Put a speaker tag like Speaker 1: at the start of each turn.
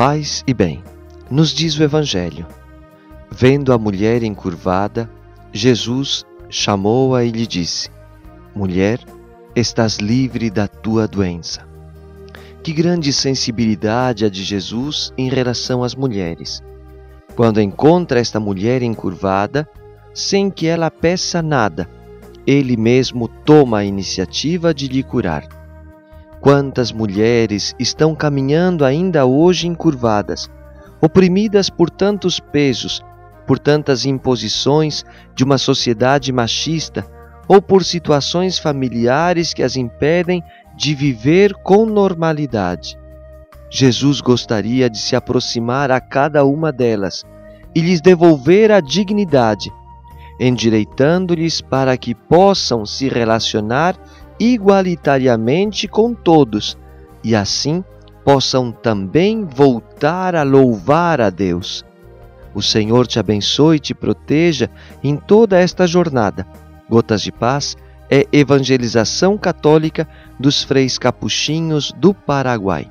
Speaker 1: Paz e bem, nos diz o Evangelho. Vendo a mulher encurvada, Jesus chamou-a e lhe disse: Mulher, estás livre da tua doença. Que grande sensibilidade a de Jesus em relação às mulheres. Quando encontra esta mulher encurvada, sem que ela peça nada, ele mesmo toma a iniciativa de lhe curar. Quantas mulheres estão caminhando ainda hoje encurvadas, oprimidas por tantos pesos, por tantas imposições de uma sociedade machista ou por situações familiares que as impedem de viver com normalidade. Jesus gostaria de se aproximar a cada uma delas e lhes devolver a dignidade, endireitando-lhes para que possam se relacionar igualitariamente com todos e assim possam também voltar a louvar a Deus. O Senhor te abençoe e te proteja em toda esta jornada. Gotas de Paz é evangelização católica dos freis capuchinhos do Paraguai.